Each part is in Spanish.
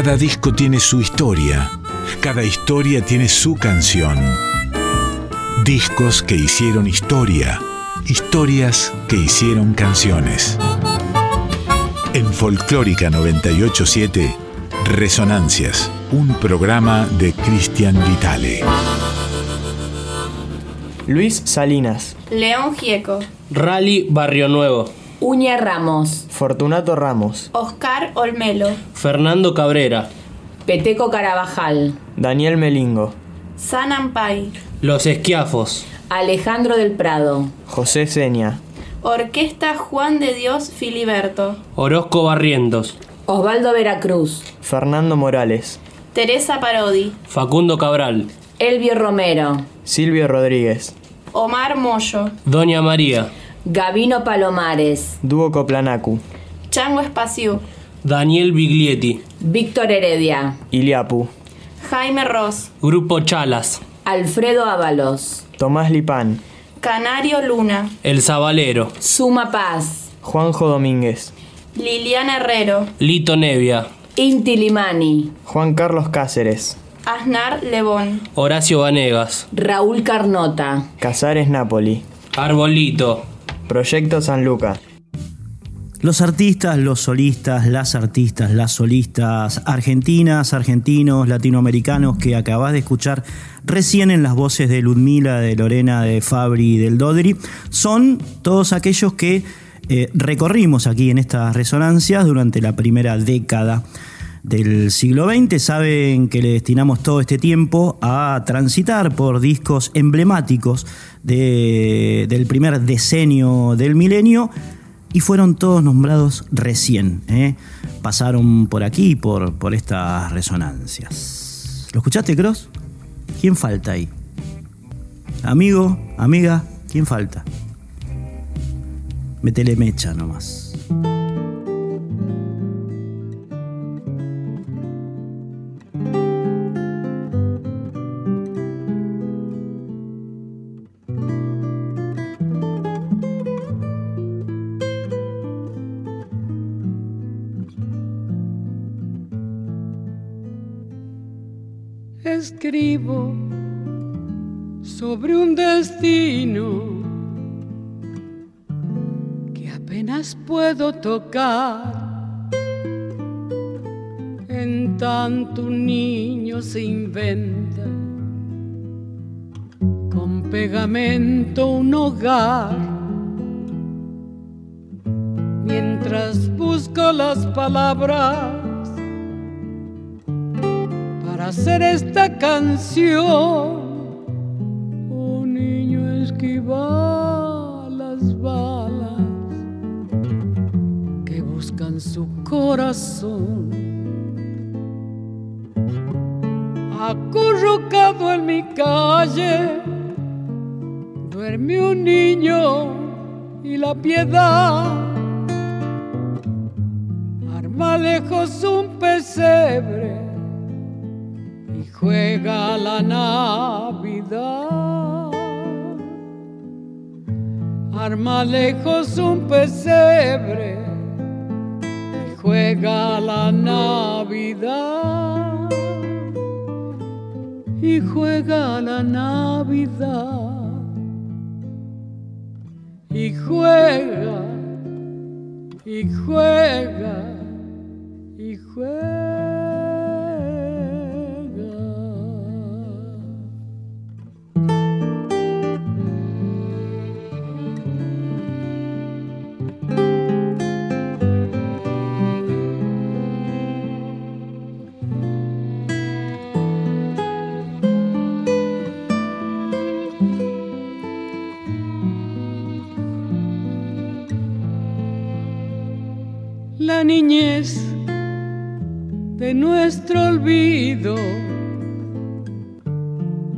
Cada disco tiene su historia, cada historia tiene su canción. Discos que hicieron historia, historias que hicieron canciones. En Folclórica 987, Resonancias, un programa de Cristian Vitale. Luis Salinas, León Gieco, Rally Barrio Nuevo, Uña Ramos, Fortunato Ramos, Oscar Olmelo, Fernando Cabrera, Peteco Carabajal, Daniel Melingo, San Ampay, Los Esquiafos, Alejandro del Prado, José Seña, Orquesta Juan de Dios Filiberto, Orozco Barrientos, Osvaldo Veracruz, Fernando Morales, Teresa Parodi, Facundo Cabral, Elvio Romero, Silvio Rodríguez, Omar Moyo, Doña María, Gavino Palomares, Dúo Coplanacu, Chango Espaciú, Daniel Biglietti, Víctor Heredia, Iliapu, Jaime Ross, Grupo Chalas, Alfredo Ábalos, Tomás Lipán, Canario Luna, El Zabalero, Suma Paz, Juanjo Domínguez, Liliana Herrero, Lito Nevia, Inti Limani, Juan Carlos Cáceres, Aznar Lebón, Horacio Vanegas, Raúl Carnota, Casares Napoli, Arbolito, Proyecto San Luca. Los artistas, los solistas, las artistas, las solistas argentinas, argentinos, latinoamericanos que acabas de escuchar recién en las voces de Ludmila, de Lorena, de Fabri y del Dodri, son todos aquellos que eh, recorrimos aquí en estas resonancias durante la primera década del siglo XX. Saben que le destinamos todo este tiempo a transitar por discos emblemáticos de- del primer decenio del milenio y fueron todos nombrados recién. ¿eh? Pasaron por aquí, por, por estas resonancias. ¿Lo escuchaste, Cross? ¿Quién falta ahí? Amigo, amiga, ¿quién falta? Métele mecha nomás. Puedo tocar. En tanto un niño se inventa con pegamento un hogar. Mientras busco las palabras para hacer esta canción. Un niño esquiva las balas buscan su corazón. Acurrucado en mi calle, duerme un niño y la piedad arma lejos un pesebre y juega la Navidad. Arma lejos un pesebre juega la Navidad. Y juega la Navidad. Y juega, y juega, y juega. Niñez de nuestro olvido.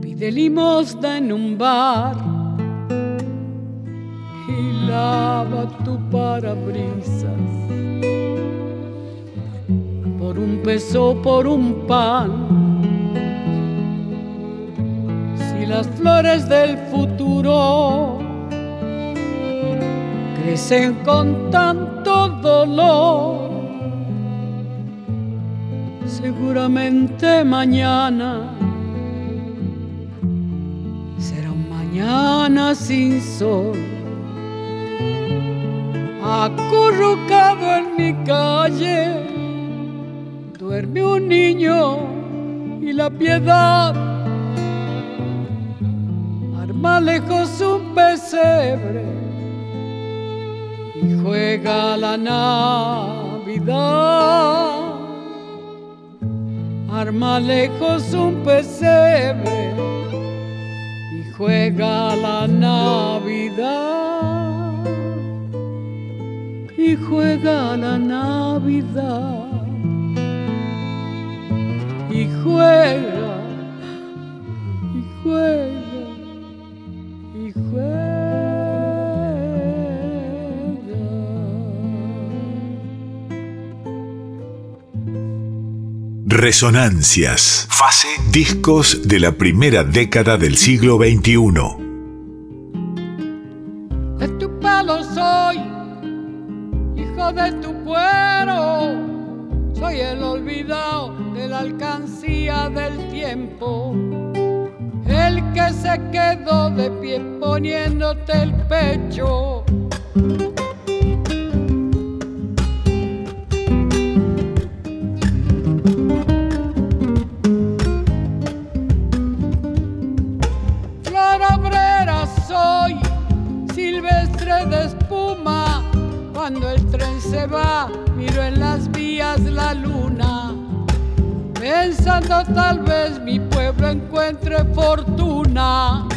Pide limosna en un bar y lava tu parabrisas por un peso, por un pan. Si las flores del futuro crecen con tanto dolor. seguramente mañana será un mañana sin sol. Acurrucado en mi calle, duerme un niño y la piedad arma lejos un pesebre y juega la Navidad. Arma lejos un pesebre y juega la Navidad. Y juega la Navidad. Y juega y juega Resonancias. Fase. Discos de la primera década del siglo XXI. De tu palo soy, hijo de tu cuero. Soy el olvidado de la alcancía del tiempo. El que se quedó de pie poniéndote el pecho. Soy, silvestre de espuma. Cuando el tren se va, miro en las vías la luna. Pensando tal vez mi pueblo encuentre fortuna.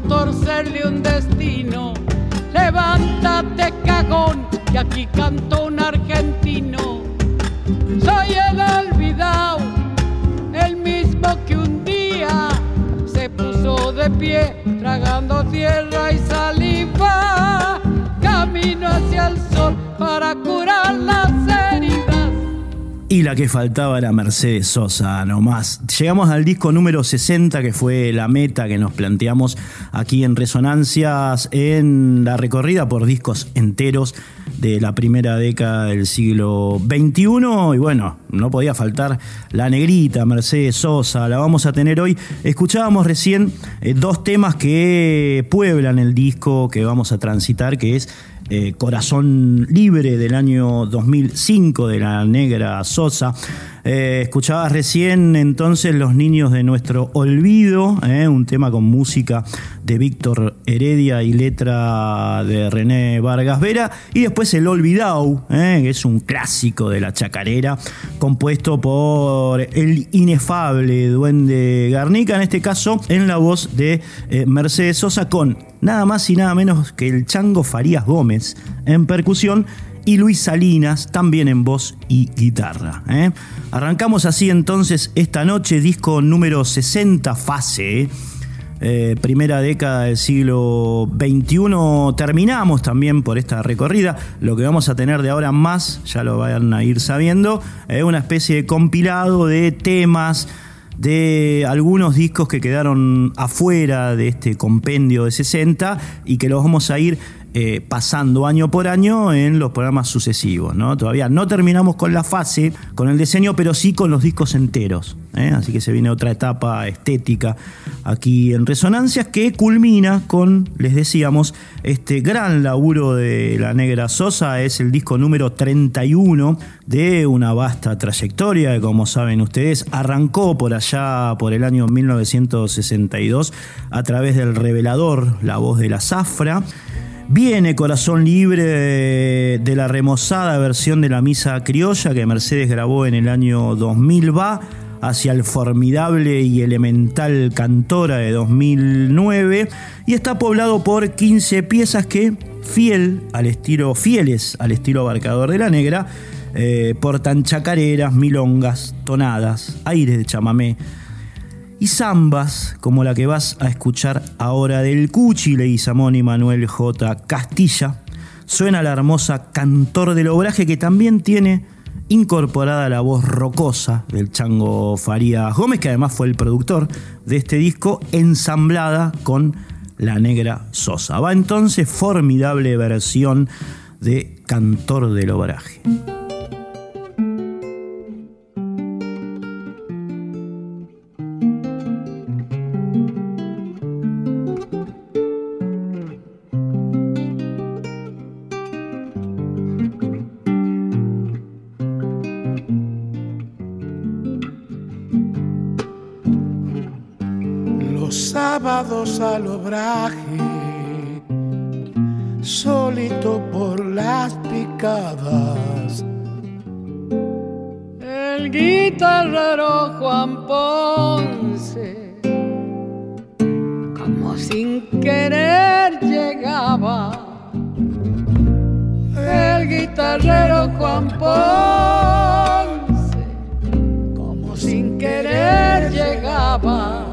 Torcerle un destino. Levántate, cagón, que aquí cantó un argentino. Soy el olvidado, el mismo que un día se puso de pie, tragando tierra y saliva. Camino hacia el sol para curar las. Y la que faltaba era Mercedes Sosa, nomás. Llegamos al disco número 60, que fue la meta que nos planteamos aquí en Resonancias, en la recorrida por discos enteros de la primera década del siglo XXI. Y bueno, no podía faltar la negrita, Mercedes Sosa, la vamos a tener hoy. Escuchábamos recién eh, dos temas que pueblan el disco que vamos a transitar, que es eh, Corazón Libre del año 2005 de la negra Sosa. Eh, escuchabas recién entonces Los Niños de Nuestro Olvido, eh, un tema con música de Víctor Heredia y letra de René Vargas Vera. Y después El Olvidau, eh, que es un clásico de la chacarera, compuesto por el inefable Duende Garnica, en este caso en la voz de Mercedes Sosa, con nada más y nada menos que el Chango Farías Gómez en percusión y Luis Salinas también en voz y guitarra. ¿eh? Arrancamos así entonces esta noche, disco número 60, fase. Eh, primera década del siglo XXI. Terminamos también por esta recorrida. Lo que vamos a tener de ahora más, ya lo van a ir sabiendo, es una especie de compilado de temas de algunos discos que quedaron afuera de este compendio de 60 y que los vamos a ir eh, pasando año por año en los programas sucesivos. Todavía no terminamos con la fase, con el diseño, pero sí con los discos enteros. ¿eh? Así que se viene otra etapa estética aquí en Resonancias que culmina con, les decíamos, este gran laburo de La Negra Sosa. Es el disco número 31 de una vasta trayectoria que, como saben ustedes, arrancó por allá, por el año 1962, a través del revelador La Voz de la Zafra. Viene Corazón Libre de la remozada versión de la Misa Criolla que Mercedes grabó en el año 2000 va hacia el formidable y elemental Cantora de 2009 y está poblado por 15 piezas que, fiel al estilo, fieles al estilo abarcador de la negra, eh, portan chacareras, milongas, tonadas, aires de chamamé, y zambas como la que vas a escuchar ahora del Cuchi Leguizamón y Manuel J. Castilla. Suena la hermosa Cantor del Obraje que también tiene incorporada la voz rocosa del Chango Faría Gómez, que además fue el productor de este disco, ensamblada con la negra Sosa. Va entonces formidable versión de Cantor del Obraje. Al obraje, solito por las picadas. El guitarrero Juan Ponce, como sin querer llegaba. El guitarrero Juan Ponce, como sin querer llegaba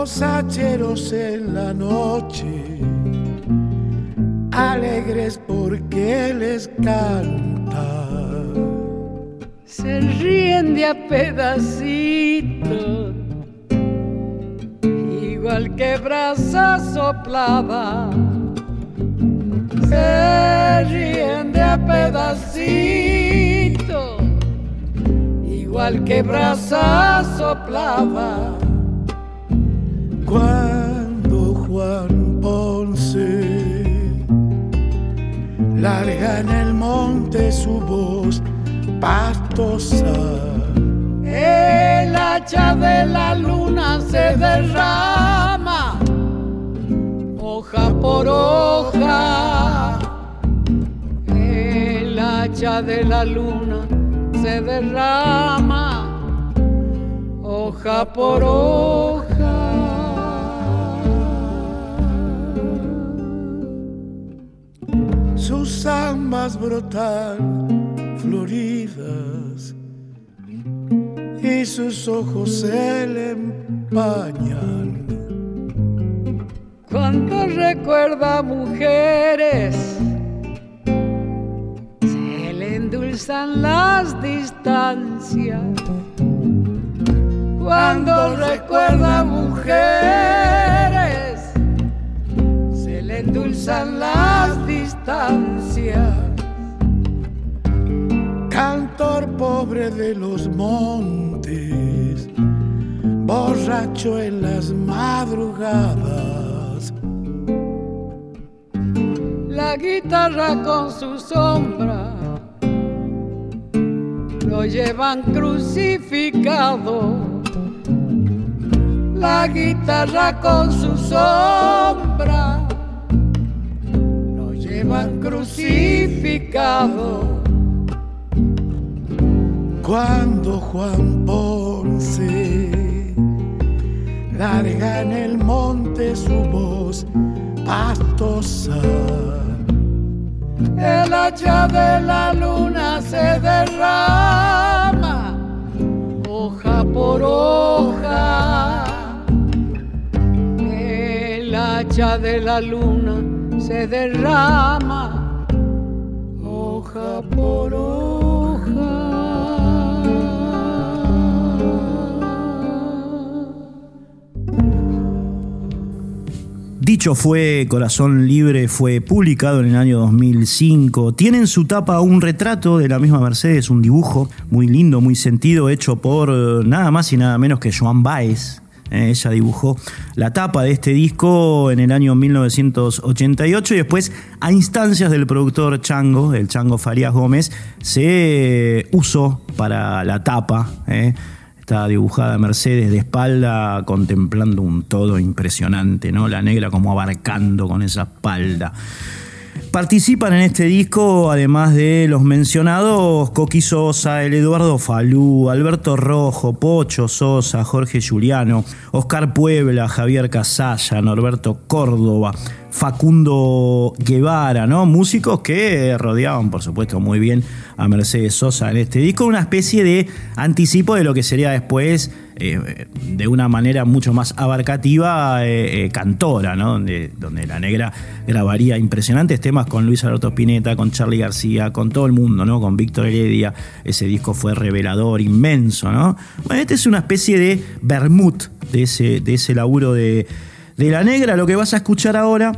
los hacheros en la noche, alegres porque les canta. Se ríen de a pedacitos, igual que brasa soplada. Se ríen de a pedacitos, igual que brasa soplada cuando Juan Ponce larga en el monte su voz pastosa. El hacha de la luna se derrama, hoja por hoja. El hacha de la luna se derrama, hoja por hoja. Sus zambas brotan floridas y sus ojos se le empañan. Cuando recuerda mujeres, se le endulzan las distancias. Cuando recuerda mujeres, endulzan las distancias Cantor pobre de los montes, borracho en las madrugadas. La guitarra con su sombra lo llevan crucificado. La guitarra con su sombra lo llevan crucificado. Cuando Juan Ponce larga en el monte su voz pastosa el hacha de la luna se derrama, hoja por hoja. El hacha de la luna se derrama, hoja por Dicho fue, Corazón Libre fue publicado en el año 2005. Tiene en su tapa un retrato de la misma Mercedes, un dibujo muy lindo, muy sentido, hecho por eh, nada más y nada menos que Joan Baez. Eh, ella dibujó la tapa de este disco en el año 1988 y después, a instancias del productor Chango, el Chango Farías Gómez, se usó para la tapa. eh, Está dibujada Mercedes de espalda contemplando un todo impresionante, ¿no? La negra como abarcando con esa espalda. Participan en este disco, además de los mencionados, Coqui Sosa, el Eduardo Falú, Alberto Rojo, Pocho Sosa, Jorge Juliano, Oscar Puebla, Javier Casalla, Norberto Córdoba, Facundo Guevara, ¿no? Músicos que rodeaban, por supuesto, muy bien a Mercedes Sosa en este disco, una especie de anticipo de lo que sería después, eh, de una manera mucho más abarcativa, eh, eh, cantora, ¿no? Donde, donde la negra grabaría impresionantes temas con Luis Alberto Spinetta, con Charlie García, con todo el mundo, ¿no? Con Víctor Heredia. Ese disco fue revelador, inmenso, ¿no? Bueno, este es una especie de vermut de ese, de ese laburo de, de la negra. Lo que vas a escuchar ahora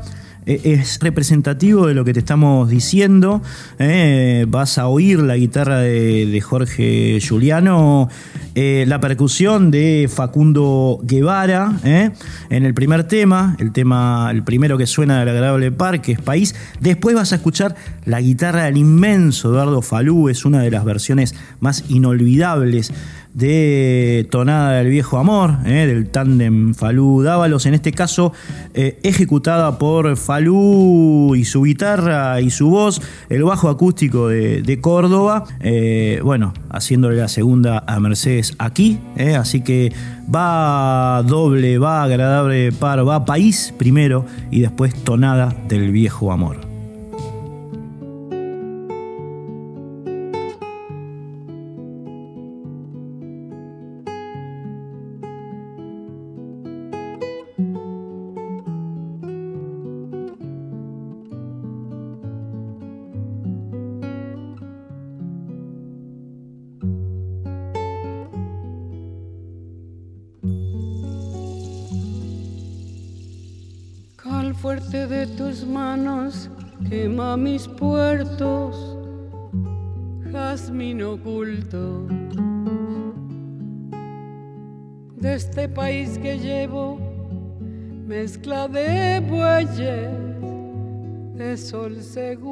eh, es representativo de lo que te estamos diciendo. eh, vas a oír la guitarra de, Jorge Juliano, eh, la percusión de Facundo Guevara en el primer tema, el tema, el primero que suena del agradable par, que es País. Después vas a escuchar la guitarra del inmenso Eduardo Falú, es una de las versiones más inolvidables de Tonada del Viejo Amor, eh, del tándem Falú Dávalos, en este caso eh, ejecutada por Falú y su guitarra y su voz, el bajo acústico de, Córdoba, eh, bueno, haciéndole la segunda a Mercedes aquí, así que va doble, va agradable par, va país primero y después Tonada del Viejo Amor. Seguro.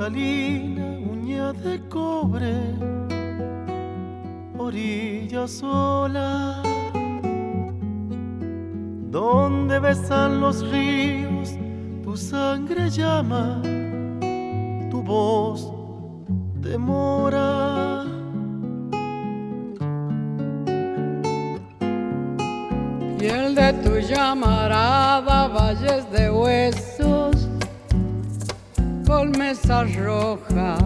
Salina, niña de cobre, orilla sola, donde besan los ríos, tu sangre llama, tu voz demora. Piel de tu llamarada, valles de huesos, con mesas rojas,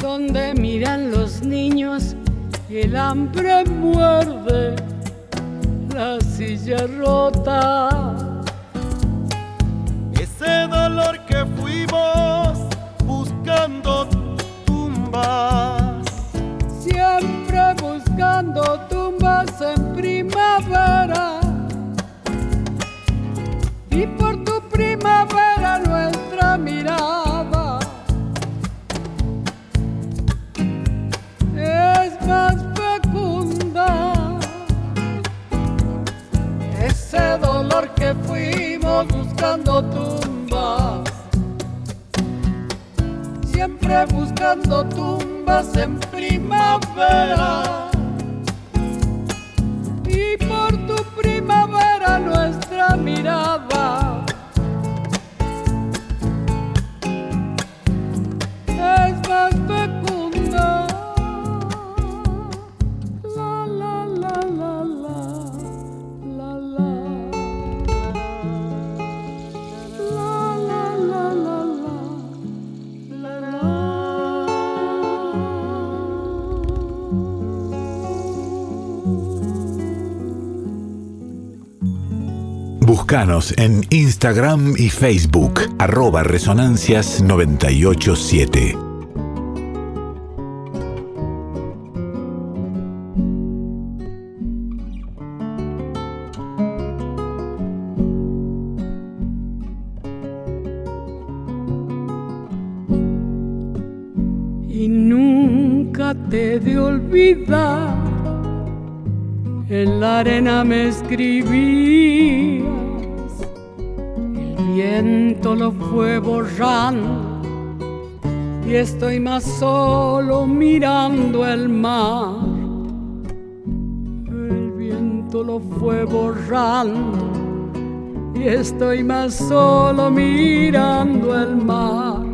donde miran los niños y el hambre muerde la silla rota. Ese dolor que fuimos buscando tumbas, siempre buscando tumbas en primavera. Buscando tumbas, siempre buscando tumbas en primavera. Y por tu primavera nuestra mirada En Instagram y Facebook, arroba Resonancias 987. y nunca te de olvidar. En la arena me escribías, fue borrando y estoy más solo mirando el mar. El viento lo fue borrando y estoy más solo mirando el mar.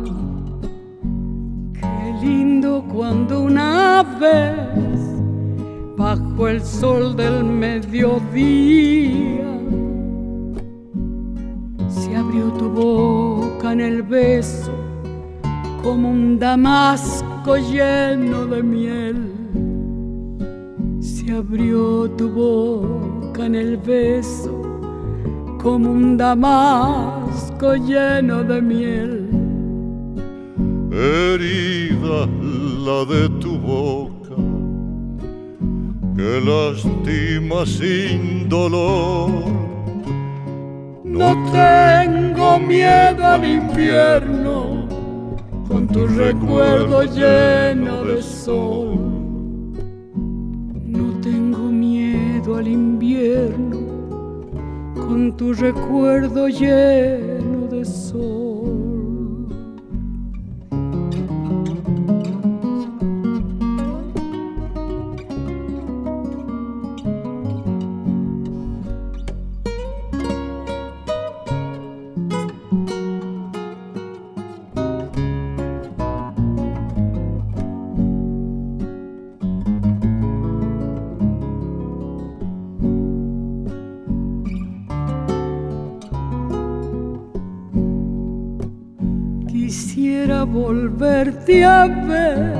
Qué lindo cuando una vez, bajo el sol del mediodía, se abrió tu boca en el beso como un damasco lleno de miel. Se abrió tu boca en el beso como un damasco lleno de miel. herida la de tu boca, que lastima sin dolor. No tengo miedo al invierno, con tu recuerdo lleno de sol. No tengo miedo al invierno, con tu recuerdo lleno ver,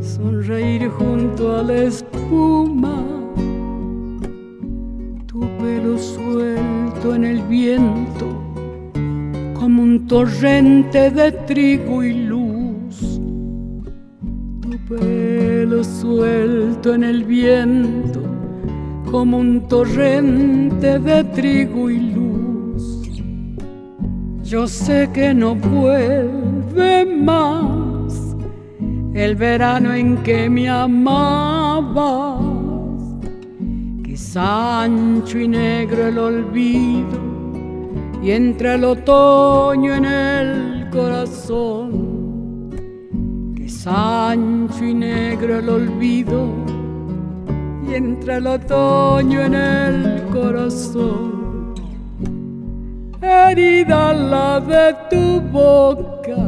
sonreír junto a la espuma, tu pelo suelto en el viento, como un torrente de trigo y luz. Tu pelo suelto en el viento, como un torrente de trigo y luz. Yo sé que no más el verano en que me amabas, que es ancho y negro el olvido y entre el otoño en el corazón, que es ancho y negro el olvido y entra el otoño en el corazón. Herida la de tu boca,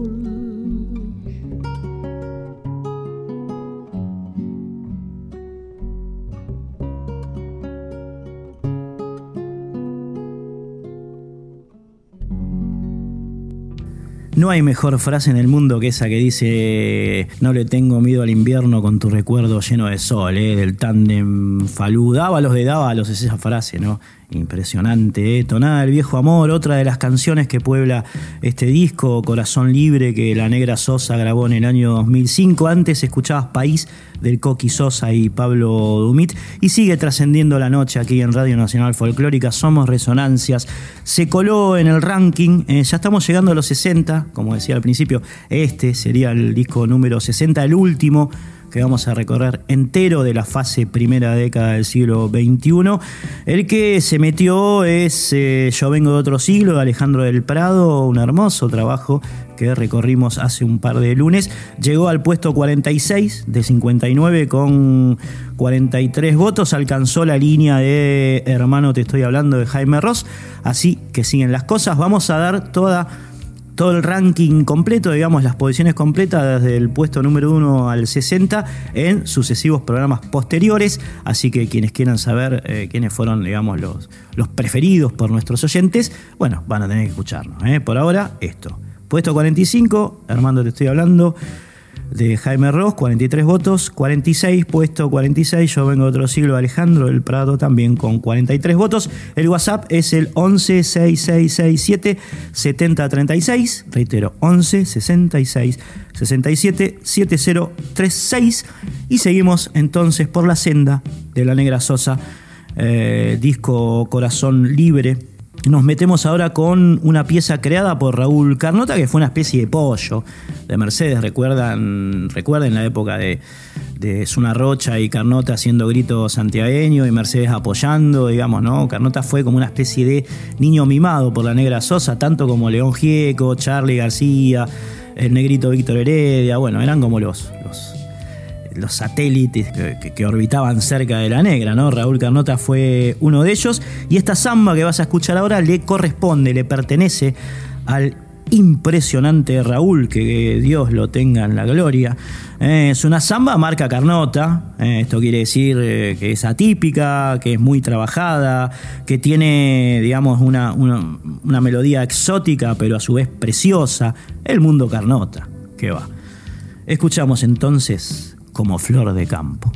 No hay mejor frase en el mundo que esa que dice no le tengo miedo al invierno con tu recuerdo lleno de sol, ¿eh? del tándem Falú. Dávalos de Dávalos es esa frase, ¿no? Impresionante, ¿eh? Tonada del viejo amor, otra de las canciones que puebla este disco, Corazón Libre, que la Negra Sosa grabó en el año 2005. Antes escuchabas País del Coqui Sosa y Pablo Dumit y sigue trascendiendo la noche aquí en Radio Nacional Folclórica. Somos Resonancias. Se coló en el ranking, eh, ya estamos llegando a los 60, como decía al principio, este sería el disco número 60, el último que vamos a recorrer entero de la fase primera década del siglo XXI. El que se metió es eh, Yo vengo de otro siglo, de Alejandro del Prado, un hermoso trabajo que recorrimos hace un par de lunes. Llegó al puesto 46 de 59 con 43 votos, alcanzó la línea de Hermano, te estoy hablando de Jaime Ross, así que siguen las cosas. Vamos a dar toda todo el ranking completo, digamos, las posiciones completas desde el puesto número 1 al 60 en sucesivos programas posteriores. Así que quienes quieran saber eh, quiénes fueron, digamos, los, los preferidos por nuestros oyentes, bueno, van a tener que escucharnos. ¿eh? Por ahora, esto. Puesto 45, Armando, te estoy hablando de Jaime Ross, 43 votos, 46, puesto 46, yo vengo de otro siglo, Alejandro del Prado también con 43 votos. El WhatsApp es el 11 6667 7036, reitero, 11 66 67 7036 y seguimos entonces por la senda de la Negra Sosa, eh, disco Corazón Libre nos metemos ahora con una pieza creada por Raúl Carnota, que fue una especie de pollo de Mercedes. Recuerdan, recuerden la época de, de Zuna Rocha y Carnota haciendo gritos santiagueños y Mercedes apoyando, digamos, ¿no? Carnota fue como una especie de niño mimado por la negra Sosa, tanto como León Gieco, Charlie García, el negrito Víctor Heredia, bueno, eran como los los satélites que, orbitaban cerca de la negra, ¿no? Raúl Carnota fue uno de ellos. Y esta samba que vas a escuchar ahora le corresponde, le pertenece al impresionante Raúl, que Dios lo tenga en la gloria. Eh, es una samba marca Carnota, eh, esto quiere decir eh, que es atípica, que es muy trabajada, que tiene, digamos, una, una melodía exótica, pero a su vez preciosa. El mundo Carnota, que va. Escuchamos entonces como flor de campo.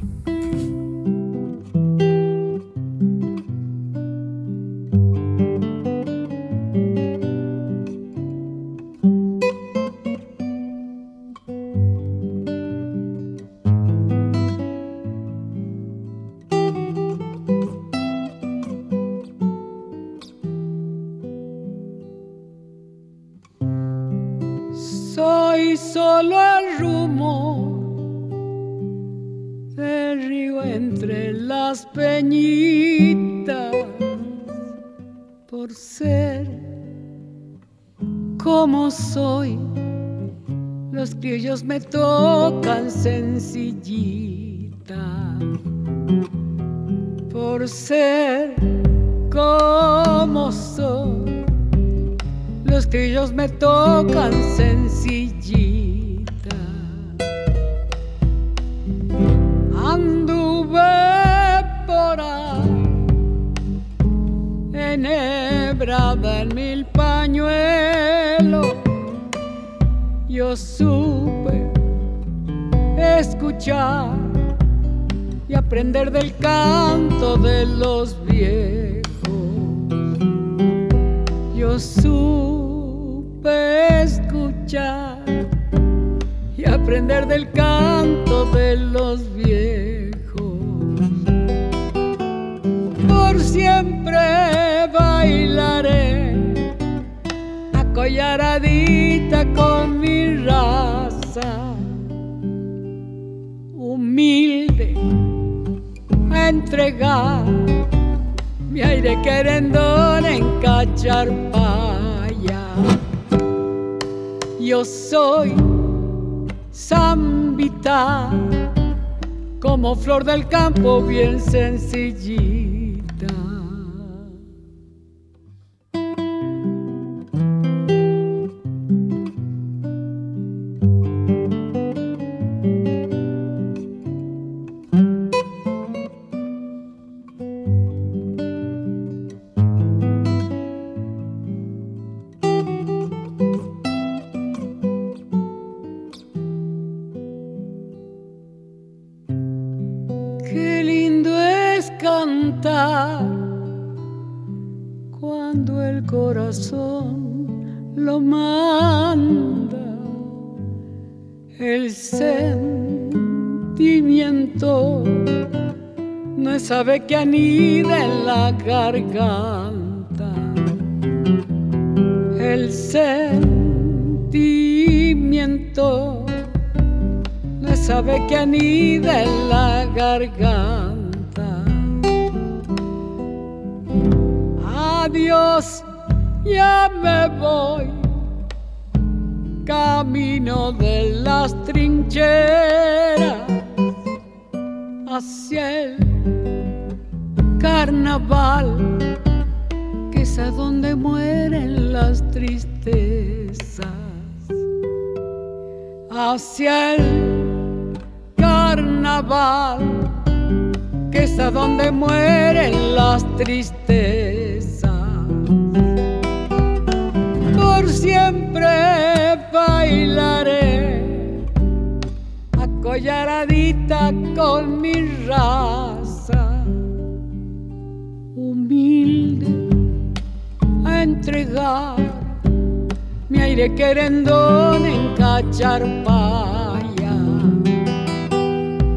supe escuchar y aprender del canto de los viejos. Por siempre bailaré acolladita con mi raza, humilde a entregar mi aire querendón en Cacharpaya. Yo soy zambita, como flor del campo bien sencillita. Que anida en la garganta. El sentimiento no sabe que anida en la garganta. Adiós, ya me voy, camino de las trincheras hacia el carnaval, que es a donde mueren las tristezas. Hacia el carnaval, que es a donde mueren las tristezas. Por siempre bailaré acollaradita con mi raza, entregar mi aire querendón en cacharpaya.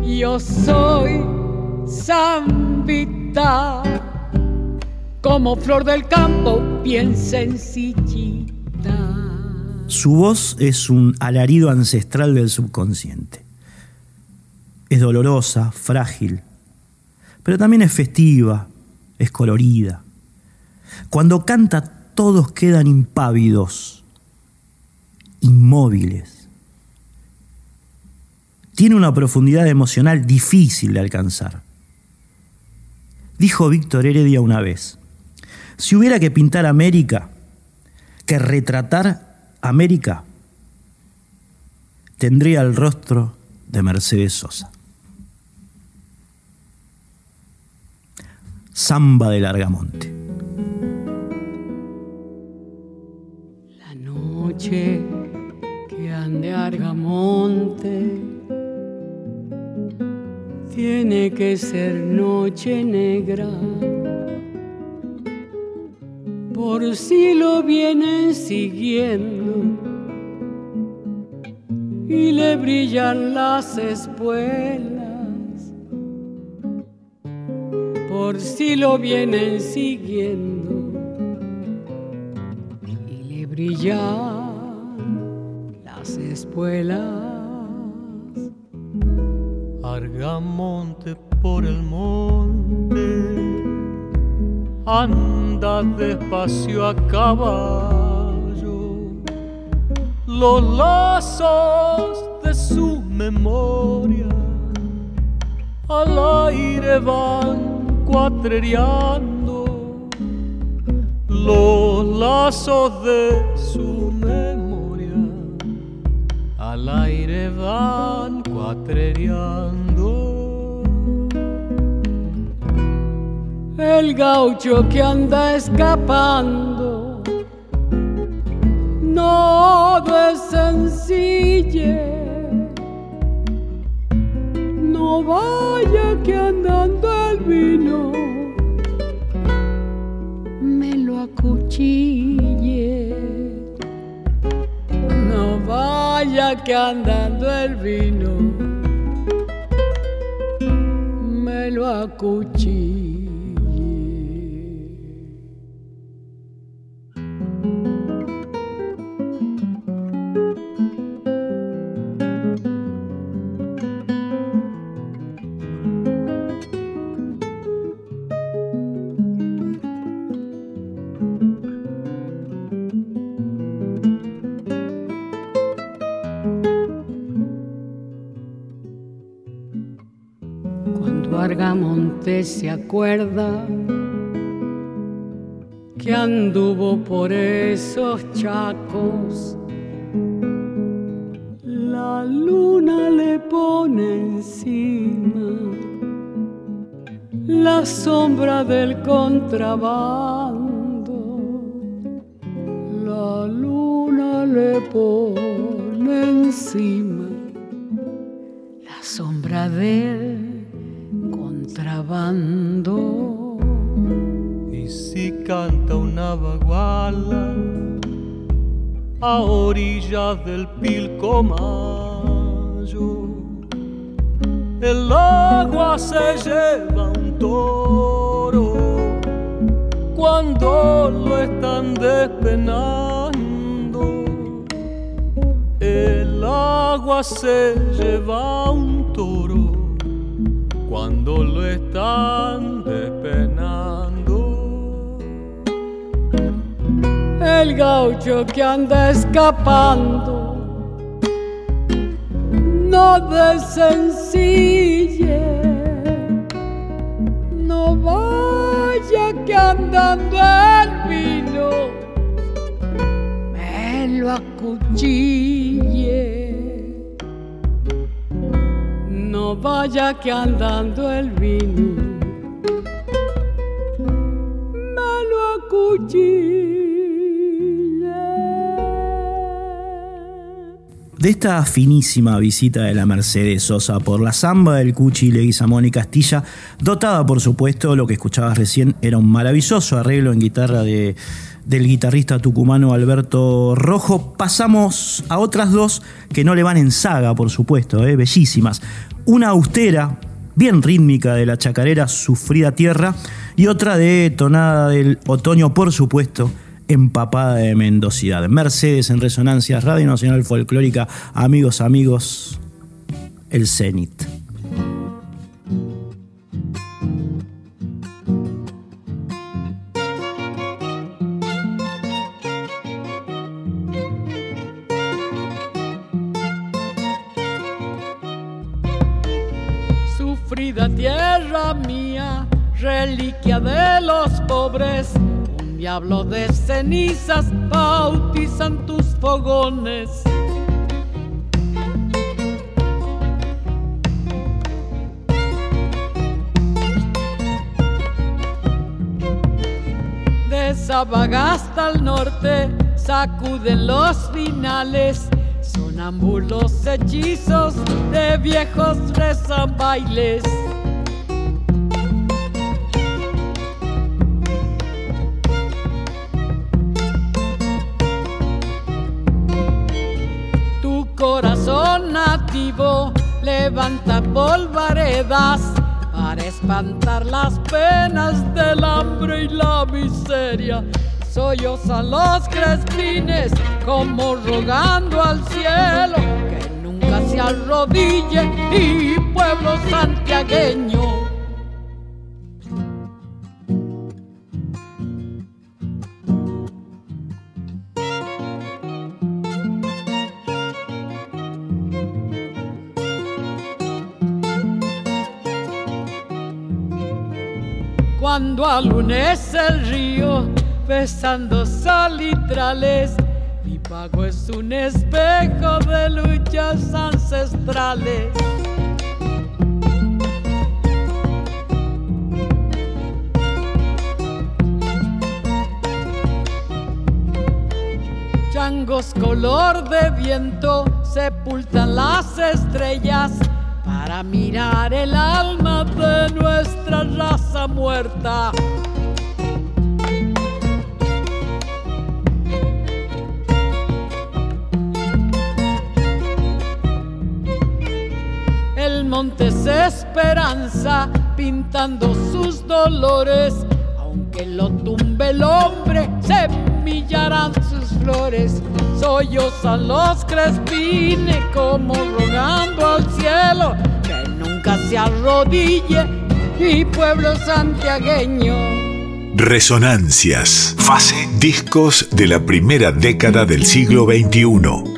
Yo soy zambita, como flor del campo, bien sencillita. Su voz es un alarido ancestral del subconsciente. Es dolorosa, frágil, pero también es festiva, es colorida. Cuando canta todos quedan impávidos, inmóviles. Tiene una profundidad emocional difícil de alcanzar. Dijo Víctor Heredia una vez, si hubiera que pintar América, que retratar América, tendría el rostro de Mercedes Sosa. Samba de Largamonte. Que ande Argamonte tiene que ser noche negra. Por si lo vienen siguiendo y le brillan las espuelas. Por si lo vienen siguiendo y le brillan espuelas. Argamonte por el monte, anda despacio a caballo, los lazos de su memoria al aire van cuatrereando, los lazos de su memoria al aire van cuatrereando. El gaucho que anda escapando no es sencille. No vaya que andando el vino me lo acuchille. No vaya que andando el vino me lo acuchille. Se acuerda que anduvo por esos chacos. La luna le pone encima la sombra del contrabando. Orillas del Pilcomayo, el agua se lleva un toro cuando lo están despenando. El agua se lleva un toro cuando lo están El gaucho que anda escapando no desencille, no vaya que andando el vino me lo acuchille. No vaya que andando el vino me lo acuchille. De esta finísima visita de la Mercedes Sosa por la samba del Cuchi Leguizamón y Castilla, dotada por supuesto, lo que escuchabas recién era un maravilloso arreglo en guitarra de, del guitarrista tucumano Alberto Rojo, pasamos a otras dos que no le van en saga, por supuesto, ¿eh? bellísimas. Una austera, bien rítmica de la chacarera Sufrida Tierra, y otra de tonada del otoño, por supuesto, empapada de mendocidad. Mercedes en Resonancias, Radio Nacional Folclórica, amigos, amigos, el Cenit. Sufrida tierra mía, reliquia de los pobres, diablo de cenizas bautizan tus fogones. De al norte sacuden los finales Sonámbulos hechizos de viejos rezan bailes. Levanta polvaredas para espantar las penas del hambre y la miseria sollozan los crespines como rogando al cielo que nunca se arrodille y pueblo santiagueño. Cuando alunece el río, besando salitrales. Mi pago es un espejo de luchas ancestrales. Changos color de viento sepultan las estrellas para mirar el alma de nuestra raza muerta. El monte es esperanza pintando sus dolores. Aunque lo tumbe el hombre, semillarán sus flores. Sollozan los crespines como rogando al cielo nunca se arrodille mi pueblo santiagueño. Resonancias. Fase. Discos de la primera década del siglo XXI.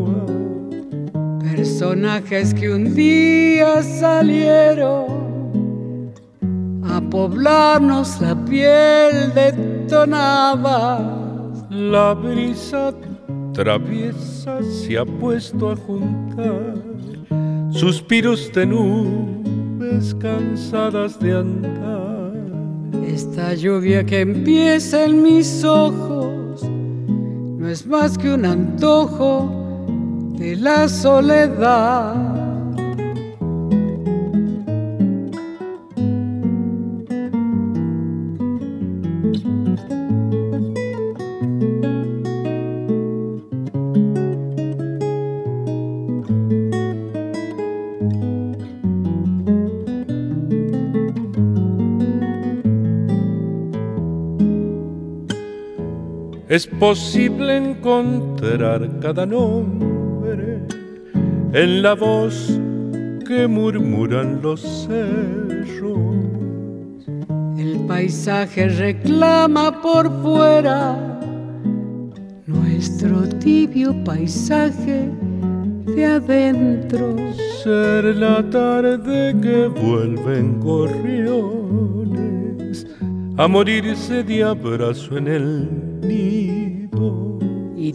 Personajes que un día salieron a poblarnos la piel de tonabas. La brisa traviesa se ha puesto a juntar suspiros de nubes cansadas de andar. Esta lluvia que empieza en mis ojos no es más que un antojo de la soledad. Es posible encontrar cada nombre en la voz que murmuran los cerros. El paisaje reclama por fuera nuestro tibio paisaje de adentro. Ser la tarde que vuelven gorriones a morirse de abrazo en el nido.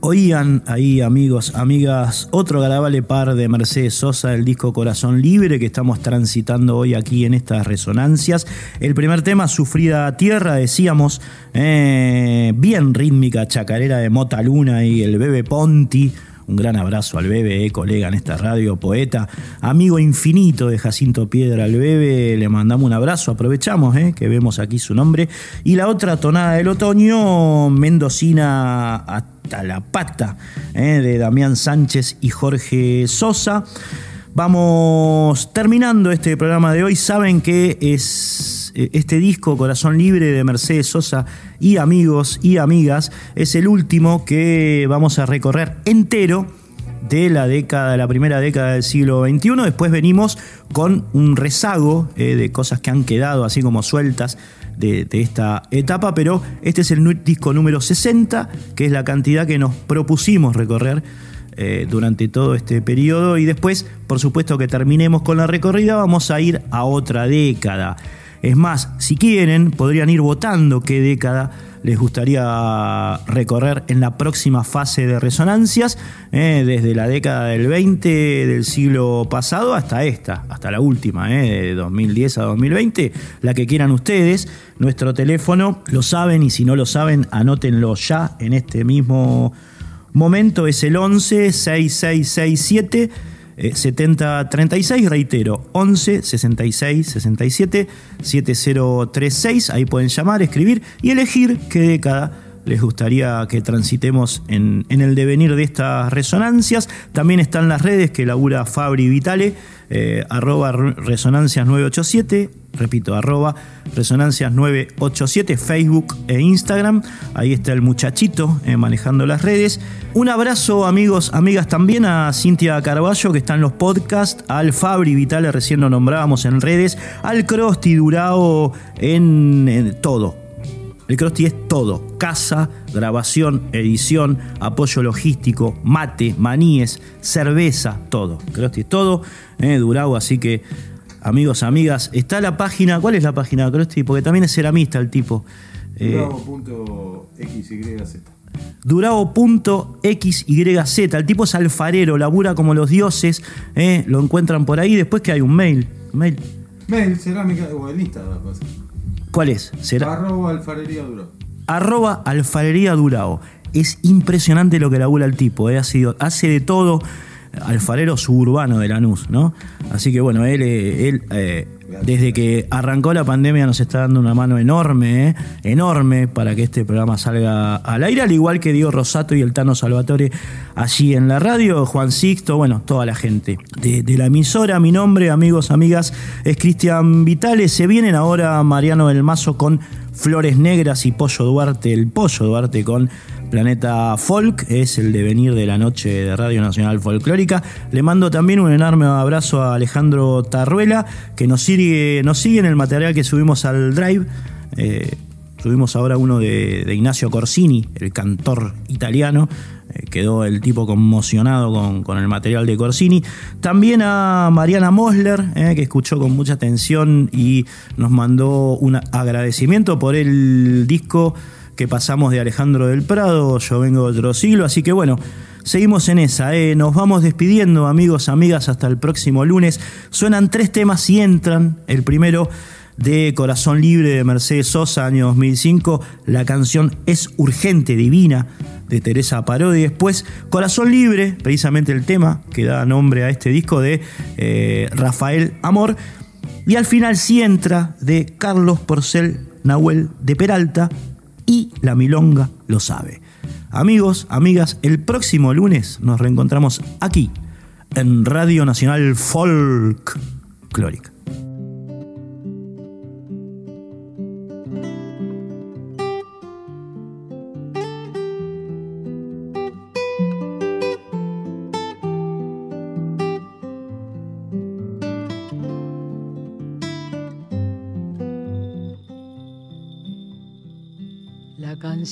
Oían ahí, amigos, amigas, otro agradable par de Mercedes Sosa del disco Corazón Libre que estamos transitando hoy aquí en estas resonancias. El primer tema, Sufrida Tierra, decíamos, eh, bien rítmica, chacarera de Mota Luna y el Bebe Ponti. Un gran abrazo al Bebe, eh, colega en esta radio, poeta, amigo infinito de Jacinto Piedra al Bebe. Le mandamos un abrazo, aprovechamos eh, que vemos aquí su nombre. Y la otra tonada del otoño, Mendocina hasta la pata, eh, de Damián Sánchez y Jorge Sosa. Vamos terminando este programa de hoy. Saben que es este disco Corazón Libre de Mercedes Sosa y amigos y amigas es el último que vamos a recorrer entero de la década, la primera década del siglo XXI. Después venimos con un rezago eh, de cosas que han quedado así como sueltas de, de, esta etapa, pero este es el disco número 60, que es la cantidad que nos propusimos recorrer eh, durante todo este periodo y después, por supuesto que terminemos con la recorrida, vamos a ir a otra década. Es más, si quieren, podrían ir votando qué década les gustaría recorrer en la próxima fase de resonancias, eh, desde la década del 20 del siglo pasado hasta esta, hasta la última, eh, de 2010 a 2020, la que quieran ustedes. Nuestro teléfono lo saben y si no lo saben, anótenlo ya en este mismo momento es el 11 6667 eh, 7036, reitero, 11 66 67 7036, ahí pueden llamar, escribir y elegir qué década les gustaría que transitemos en, en el devenir de estas resonancias. También están las redes que labura Fabri Vitale, eh, arroba resonancias 987, repito, arroba resonancias 987, Facebook e Instagram. Ahí está el muchachito eh, manejando las redes. Un abrazo, amigos, amigas, también a Cintia Carballo, que está en los podcasts, al Fabri Vitale, recién lo nombrábamos en redes, al Crosti Durao en, en todo. El Crosti es todo: casa, grabación, edición, apoyo logístico, mate, maníes, cerveza, todo. Crosti es todo, eh, Durao, así que amigos, amigas, está la página. ¿Cuál es la página, Crosti? Porque también es ceramista el tipo. Eh, Durao.xyz. Durao.xyz. El tipo es alfarero, labura como los dioses. eh, lo encuentran por ahí. Después que hay un mail. mail. Mail, cerámica o el Instagram. pues. ¿Cuál es? ¿Será? Arroba alfarería Durao. arroba alfarería Durao. Es impresionante lo que labura el tipo, eh, ha sido, hace de todo alfarero suburbano de Lanús, ¿no? Así que bueno, él, eh, él eh, desde que arrancó la pandemia nos está dando una mano enorme, eh, enorme para que este programa salga al aire, al igual que Diego Rosato y el Tano Salvatore allí en la radio, Juan Sixto, bueno, toda la gente de, de la emisora. Mi nombre, amigos, amigas, es Cristian Vitale. Se vienen ahora Mariano del Mazo con Flores Negras y Pollo Duarte, el Pollo Duarte con Planeta Folk, es el devenir de la noche de Radio Nacional Folclórica. Le mando también un enorme abrazo a Alejandro Tarruela, que nos sigue, nos sigue en el material que subimos al Drive. Eh, subimos ahora uno de, de Ignacio Corsini, el cantor italiano. Eh, quedó el tipo conmocionado con, con, el material de Corsini. También a Mariana Mosler, eh, que escuchó con mucha atención y nos mandó un agradecimiento por el disco que pasamos de Alejandro del Prado, yo vengo de otro siglo, así que bueno, seguimos en esa, eh. nos vamos despidiendo amigos, amigas, hasta el próximo lunes. Suenan tres temas y entran, el primero de Corazón Libre de Mercedes Sosa, año 2005, la canción Es Urgente, Divina, de Teresa Parodi. Después, Corazón Libre, precisamente el tema que da nombre a este disco de eh, Rafael Amor. Y al final sí entra de Carlos Porcel Nahuel de Peralta, y la milonga lo sabe. Amigos, amigas, el próximo lunes nos reencontramos aquí en Radio Nacional Folk Clórica.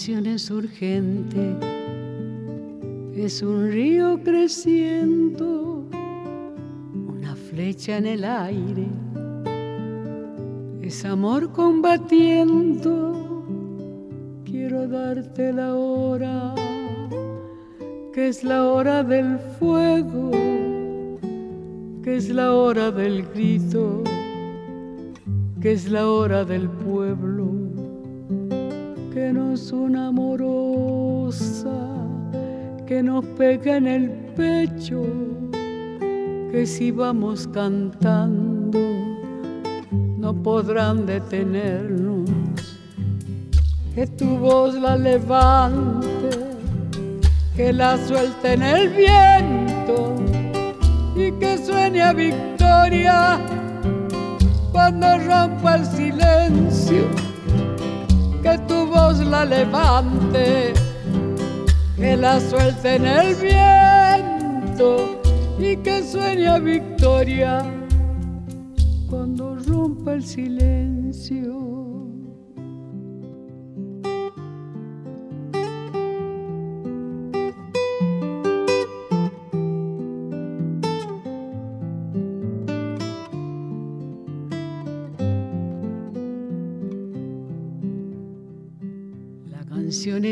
Es urgente, es un río creciendo, una flecha en el aire, es amor combatiendo, quiero darte la hora, que es la hora del fuego, que es la hora del grito, que es la hora del pueblo que nos una amorosa que nos pega en el pecho, que si vamos cantando no podrán detenernos, que tu voz la levante, que la suelte en el viento y que suene victoria cuando rompa el silencio tu voz la levante, que la suelte en el viento y que sueñe a victoria cuando rompa el silencio.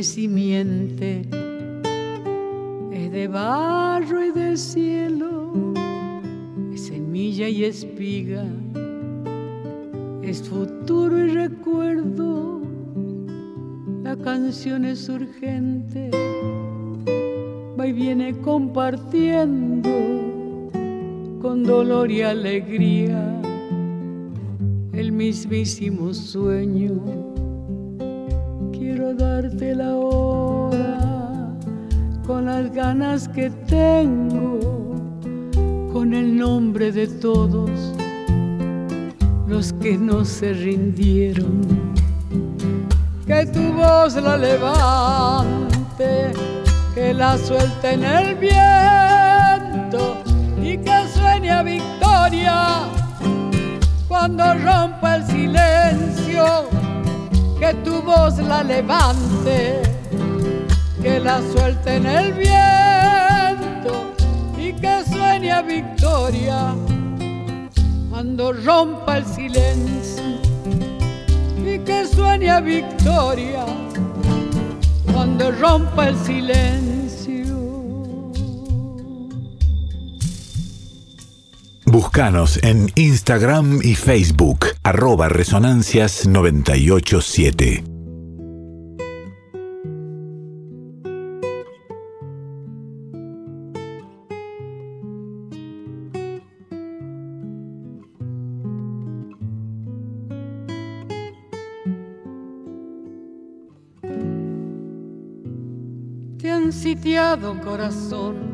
Simiente, es de barro y de cielo, es semilla y espiga, es futuro y recuerdo. La canción es urgente, va y viene compartiendo con dolor y alegría el mismísimo sueño quiero darte la hora con las ganas que tengo, con el nombre de todos los que no se rindieron. Que tu voz la levante, que la suelte en el viento y que sueñe a victoria cuando rompa el silencio. Que tu voz la levante, que la suelte en el viento y que sueñe a victoria cuando rompa el silencio y que suene victoria cuando rompa el silencio. Búscanos en Instagram y Facebook, arroba Resonancias 987. Te han sitiado corazón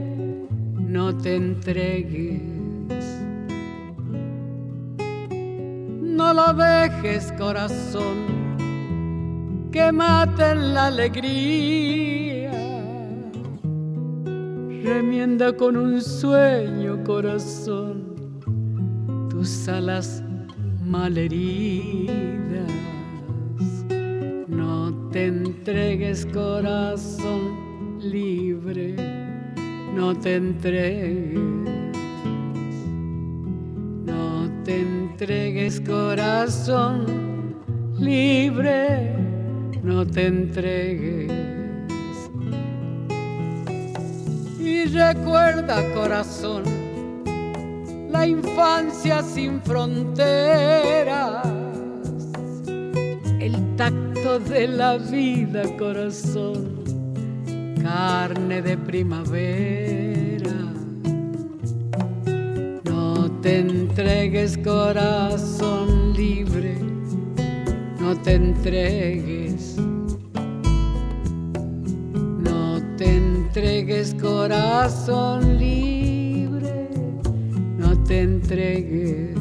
no te entregues. No lo dejes, corazón, que maten la alegría. Remienda con un sueño, corazón, tus alas malheridas. No te entregues, corazón libre, no te entregues. No te entregues, corazón libre, no te entregues. Y recuerda, corazón, la infancia sin fronteras, el tacto de la vida, corazón, carne de primavera. No te entregues, corazón libre, no te entregues. No te entregues, corazón libre, no te entregues.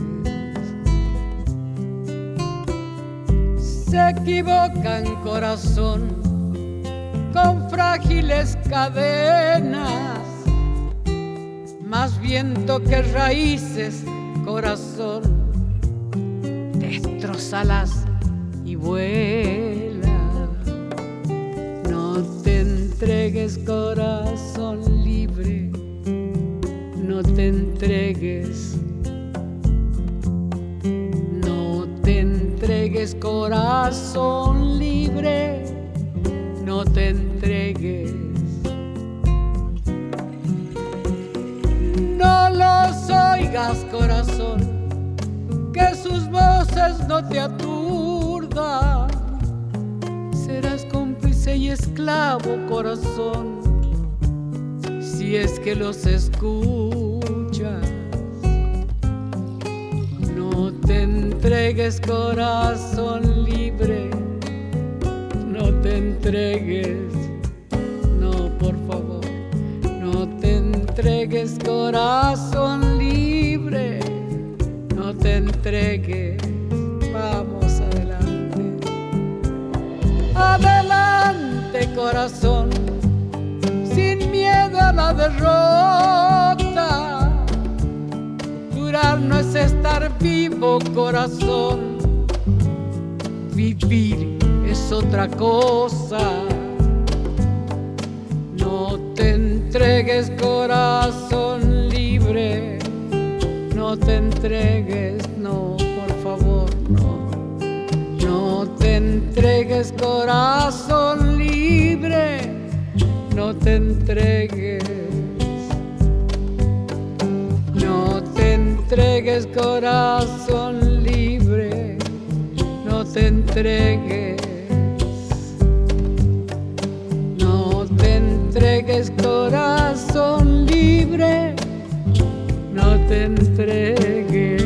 Se equivocan, corazón, con frágiles cadenas, más viento que raíces, corazón, destrozalas y vuela. No te entregues, corazón libre, no te entregues. No te entregues, corazón libre, no te entregues. No los oigas, corazón, que sus voces no te aturdan. Serás cómplice y esclavo, corazón, si es que los escuchas. No te entregues, corazón libre, te entregues, no, por favor, no te entregues, corazón libre, no te entregues, vamos adelante, adelante, corazón, sin miedo a la derrota. Curar no es estar vivo, corazón. Vivir otra cosa. No te entregues, corazón libre. No te entregues, no, por favor, no. No te entregues, corazón te entregues, no te entregues corazón libre, no te entregues, entregues corazón libre, no te entregues.